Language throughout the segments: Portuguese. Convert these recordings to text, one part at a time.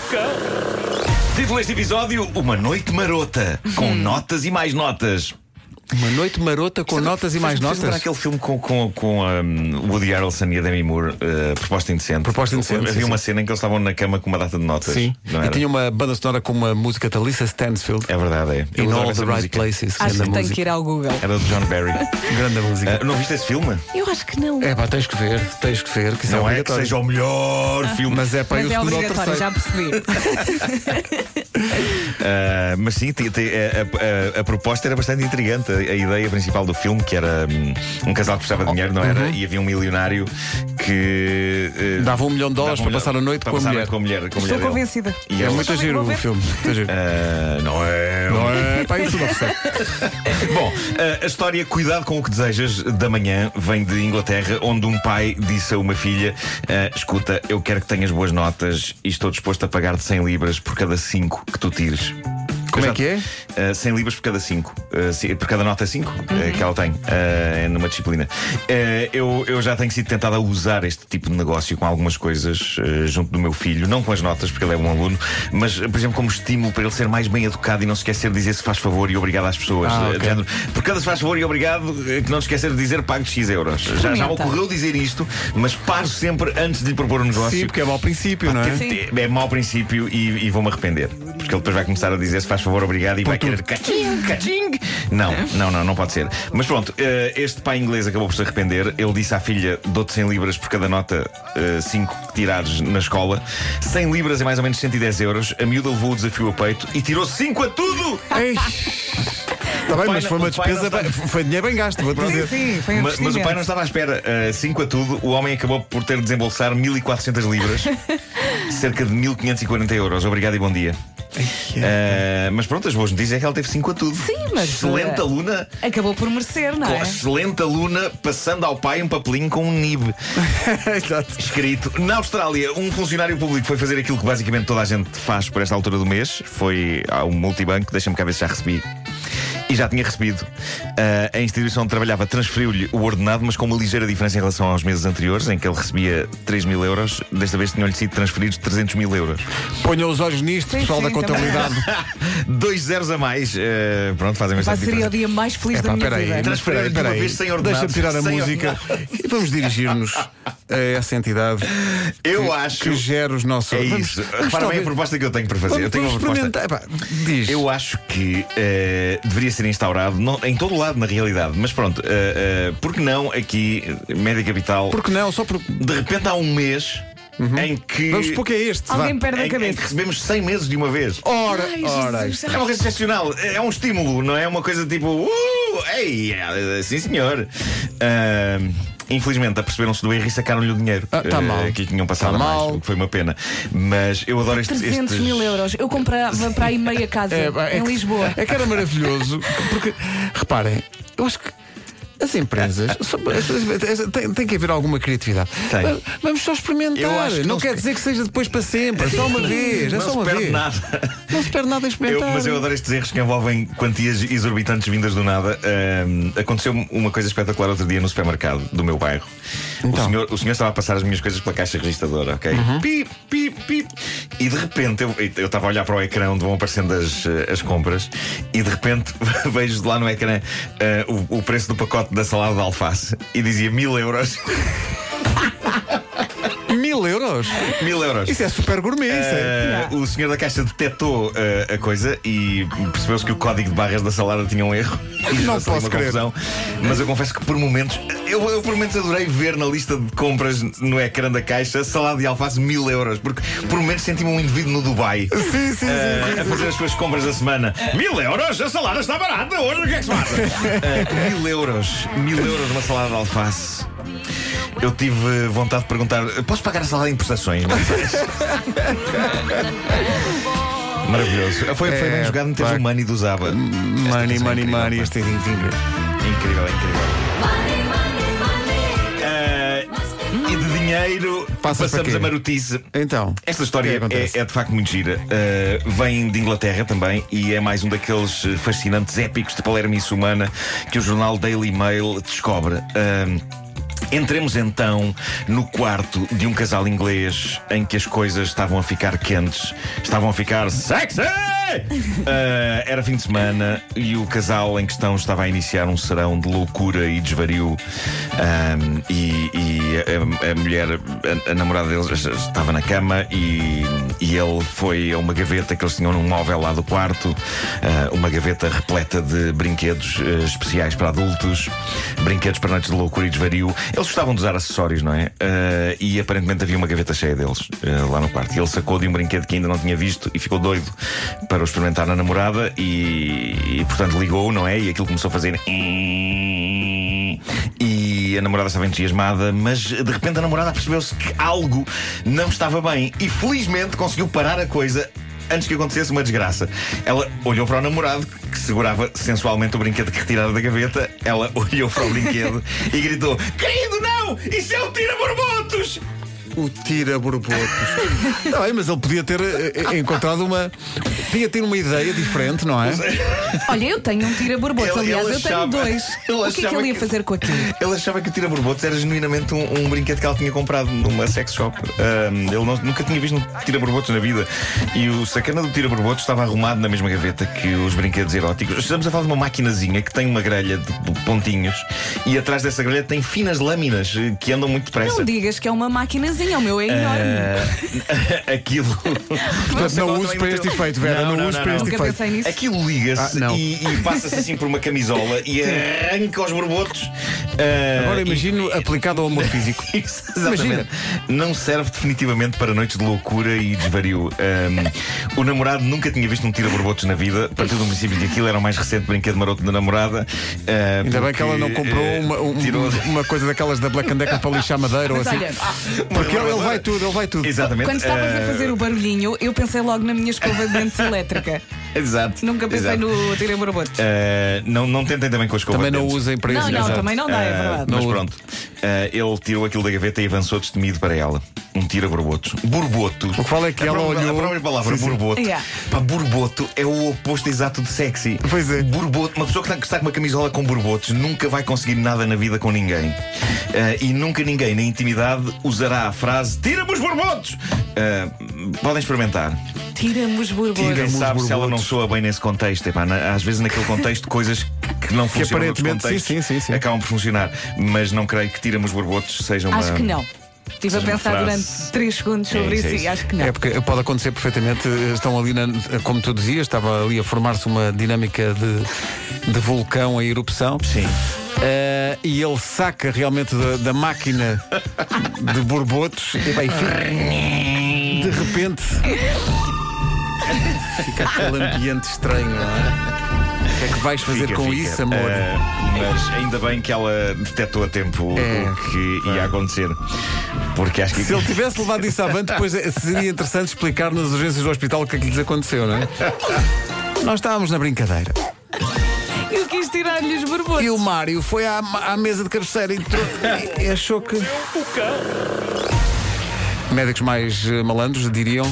maluca! Título deste episódio: Uma Noite Marota, com notas e mais notas. Uma noite marota com notas e mais lembrar notas. aquele filme com, com, com um, Woody Harrelson e a Demi Moore, uh, Proposta Indecente. Proposta Indecente, Havia sim, uma sim. cena em que eles estavam na cama com uma data de notas. Sim. Não E era? tinha uma banda sonora com uma música da Lisa Stansfield. É verdade, é. Eu In all the right música. places. Acho que tem música. que ir ao Google. Era do John Barry. Grande música. Uh, não viste esse filme? Eu acho que não. É pá, tens que ver, tens que ver, que isso não é é que seja o melhor filme. Mas é para Mas o é obrigatório, já percebi. Uh, mas sim, ti- a, a- a proposta era bastante intrigante. A, ideia principal do filme, que era hum, um casal que precisava de dinheiro, não era? E havia um milionário que. uh, Dava um milhão de dólares um para passar a noite para com a passar mulher. com a mulher. Com a Estou mulher dele. convencida. E É muito giro o filme. Uh, não é. Não é? Pá, isso não. Bom, uh, a história Cuidado com o que desejas da manhã vem de Inglaterra, onde um pai disse a uma filha: uh, Escuta, eu quero que tenhas boas notas e estou disposto a pagar-te 100 libras por cada 5 que tu tires. Como é que é? Uh, 100 libras por cada 5. por cada nota 5 que ela tem uh, numa disciplina. Uh, eu, eu já tenho sido tentado a usar este tipo de negócio com algumas coisas uh, junto do meu filho, não com as notas, porque ele é um aluno, mas, por exemplo, como estímulo para ele ser mais bem educado e não se esquecer de dizer se faz favor e obrigado às pessoas. Ah, Uh, ok. de género, por cada se faz favor e obrigado, uh, que não se esquecer de dizer pague X euros. Já, já me ocorreu dizer isto, mas paro sempre antes de lhe propor um negócio. Sim, porque é mau princípio, não é? Sim. É mau princípio e, e vou-me arrepender. Porque ele depois vai começar a dizer se faz favor, obrigado e vai querer caching, caching. Não, não, não, não pode ser. Mas pronto, eh, este pai inglês acabou por se arrepender. Ele disse à filha: dou-te 100 libras por cada nota 5 que tirares na escola. 100 libras é mais ou menos 110 euros. A miúda levou o desafio a peito e tirou 5 a tudo! Ei. Está bem, mas foi uma o pai não despesa, está- foi dinheiro bem gasto, vou-te Sim, dizer. sim, foi um Mas, mas o pai não estava à espera. 5 a tudo, o homem acabou por ter de desembolsar 1400 libras, cerca de 1540 euros. Obrigado e bom dia. Uh, mas pronto, as boas notícias é que ela teve 5 a tudo. Sim, mas, Excelente uh, aluna. Acabou por merecer, não Com é? excelente aluna, passando ao pai um papelinho com um nib Exato. escrito. Na Austrália, um funcionário público foi fazer aquilo que basicamente toda a gente faz por esta altura do mês. Foi ao multibanco, deixa-me cá ver se já recebi. E já tinha recebido. Ah, a instituição onde trabalhava transferiu-lhe o ordenado, mas com uma ligeira diferença em relação aos meses anteriores, em que ele recebia 3 mil euros. Desta vez tinham-lhe sido transferidos 300 mil euros. Ponham os olhos nisto, Sim, pessoal sim, da contabilidade. Dois zeros a mais. Ah, pronto, fazem Vai bastante ser o diferença. dia mais feliz É da minha peraí, vida. mas Transferir peraí, de uma peraí. vez sem ordenado, Deixa-me tirar a sem música e vamos dirigir-nos a essa entidade Eu que, acho. que gera os nossos. É Vamos- isso. vamos Repara bem a talvez- proposta que eu tenho para fazer. Vamos, eu tenho vamos uma proposta. experimentar. Epá, diz. Eu acho que eh, deveria ser instaurado não- em todo o lado, na realidade. Mas pronto, eh, eh, por que não aqui, eh, Média Capital, Porque não, só porque. de repente há um mês em que. Vamos supor que é este. vá. Alguém perde em, a em cabeça. que recebemos 100 meses de uma vez. Ora, Ai, ora. Jesus. É uma coisa excepcional, é um estímulo, não é uma coisa tipo, uh, ei, eh, sim senhor. Ah, Infelizmente, aperceberam-se do erro e sacaram-lhe o dinheiro Ah, tá eh, mal. que lhe tinham passado Tá mais, mal. o que foi uma pena. Mas eu adoro estes. 300 estes... mil euros. Eu comprava para aí meia casa É, é em que- Lisboa. É que era maravilhoso. Porque, reparem, eu acho que. As empresas só- tem, que haver alguma criatividade. Tem. Va- Vamos só experimentar. Eu não, não quer dizer que seja depois para sempre. É só uma vez. É Não só se uma perde vez. nada. Não se perde nada a Eu- experimentar. mas eu adoro estes erros que envolvem quantias exorbitantes vindas do nada. Ahm, aconteceu uma coisa espetacular outro dia no supermercado do meu bairro. Então. O, senhor, o senhor estava a passar as minhas coisas pela caixa registradora, ok? Uhum. Pip, pip, pip. E de repente eu eu estava a olhar para o ecrã onde vão aparecendo as, eh, as compras e de repente vejo lá no ecrã eh, o, o preço do pacote da salada de alface e dizia mil euros. Mil euros? mil euros. Isso é super gourmet. isso é. Uh, o senhor da caixa detectou uh, a coisa e percebeu-se que o código de barras da salada tinha um erro. E Não posso uma crer. confusão. Mas eu confesso que por momentos, eu, eu por momentos adorei ver na lista de compras no ecrã da caixa salada de alface mil euros, porque por momentos senti-me um indivíduo no Dubai Sim, sim, sim, uh, sim, a fazer as suas compras da semana. Mil euros? A salada está barata, hoje o que é que se passa? Uh, mil euros, mil euros uma salada de alface. Eu tive vontade de perguntar: posso pagar a salada em prestações? Maravilhoso. Foi, foi É, bem jogado meter o money do Zaba. Money, é money, incrível, money. pá. Este é incrível. Incrível, incrível. Ah, e de dinheiro Passas para passamos a marotice. Então. Esta história é, é de facto muito gira. Uh, vem de Inglaterra também e é mais um daqueles fascinantes épicos de Palermice humana que o jornal Daily Mail descobre. Uh, Entremos então no quarto de um casal inglês em que as coisas estavam a ficar quentes, estavam a ficar sexy! Ah, era fim de semana e o casal em questão estava a iniciar um serão de loucura e desvario. Ahm, e e a, a mulher, a, a namorada deles, estava na cama e, e ele foi a uma gaveta que eles tinham num móvel lá do quarto, ah, uma gaveta repleta de brinquedos ah, especiais para adultos, brinquedos para noites de loucura e desvario. Eles gostavam de usar acessórios, não é? E aparentemente havia uma gaveta cheia deles lá no quarto. E ele sacou de um brinquedo que ainda não tinha visto e ficou doido para o experimentar na namorada e, e, portanto ligou, não é? E aquilo começou a fazer. E a namorada estava entusiasmada, mas de repente a namorada percebeu-se que algo não estava bem e felizmente conseguiu parar a coisa antes que acontecesse uma desgraça. Ela olhou para o namorado, que segurava sensualmente o brinquedo que retirara da gaveta. Ela olhou para o brinquedo e gritou: Querido, não! Isso é um tira-borbotos! O tira borbotos. Não, é, mas ele podia ter eh, eh, encontrado uma. Podia ter uma ideia diferente, não é? Olha, eu tenho um tira-borbotos. Ele- Aliás, ele eu tenho dois. ele o que é que achava ele ia que- fazer com aquilo? Ele achava que o tira-borbotos era genuinamente um, um brinquedo que ela tinha comprado numa sex shop. Ahm, ele não- nunca tinha visto um tira-borbotos na vida. E o sacana do tira-borbotos estava arrumado na mesma gaveta que os brinquedos eróticos. Estamos a falar de uma maquinazinha que tem uma grelha de pontinhos e atrás dessa grelha tem finas lâminas eh, que andam muito depressa. Não digas que é uma maquinazinha, o meu é enorme. Ah, aquilo. Portanto, não uses para este efeito, Vera. Não, uses para este Nunca efeito. pensei nisso. Aquilo liga-se Ah, não. e, e passa-se assim por uma camisola e arranca os borbotos. Ah, Agora e- imagino aplicado ao amor físico. Isso, exatamente. Não serve definitivamente para noites de loucura e desvario. Ahm, o namorado nunca tinha visto um tira-borbotos na vida, partiu do princípio que aquilo era o mais recente brinquedo maroto da namorada. ah, Ainda bem que ela não porque, comprou eh, uma, um- tirou- uma coisa daquelas da Black and Decker para lixar madeira ou Mas assim. olha, Porque ele, ele vai tudo, ele vai tudo. Exatamente. quando estavas a ah, fazer o barulhinho, eu pensei logo na minha escova de dentes elétrica. Exato. Nunca pensei exato. no tira-borbotos. Ah, não, não tentem também com a escova Também não usem para Não, isso. não, Exato. também não dá, é Ah, verdade. Mas Não pronto, Ah, ele tirou aquilo da gaveta e avançou destemido para ela. Um tira-borbotos. Borboto. O que vale é que a ela própria, olhou- A própria palavra, Sim, sim. borboto. Yeah. Pá, borboto é o oposto exato de sexy. Pois é. Borboto, uma pessoa que está, que está com uma camisola com borbotos nunca vai conseguir nada na vida com ninguém. E nunca ninguém na intimidade usará a frase Tira-me os borbotos! Podem experimentar. Tira-me os os sabe se ela não soa bem nesse contexto. Epá, na- às vezes naquele contexto coisas que não funcionam noutros aparentemente, sim, sim, sim, sim. acabam por funcionar. Mas não creio que tira-me os borbotos seja uma. Acho que não. Estive a pensar durante 3 segundos sobre É isso, isso, é e isso. acho que não. É porque pode acontecer perfeitamente. Estão ali, na, como tu dizias, estava ali a formar-se uma dinâmica de, de vulcão em erupção. Sim. Eh, e ele saca realmente da, da máquina de borbotos e, vai, de repente fica aquele ambiente estranho, não é? O que é que vais fazer Fica, com fica. isso, amor? Ah, mas ainda bem que ela detectou a tempo É. o que ia acontecer. Porque acho que. Se ele tivesse levado isso avante, depois eh, seria interessante explicar nas urgências do hospital o que é que lhes aconteceu, não é? Nós estávamos na brincadeira. Eu quis tirar-lhe os borbotos. E o Mário foi à, à mesa de cabeceira e, e- e achou que. Médicos mais eh, malandros diriam.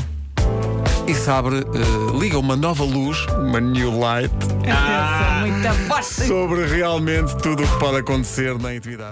E sabe, eh, liga uma nova luz, uma new light, Atenção, muita voz. sobre realmente tudo o que pode acontecer na intimidade.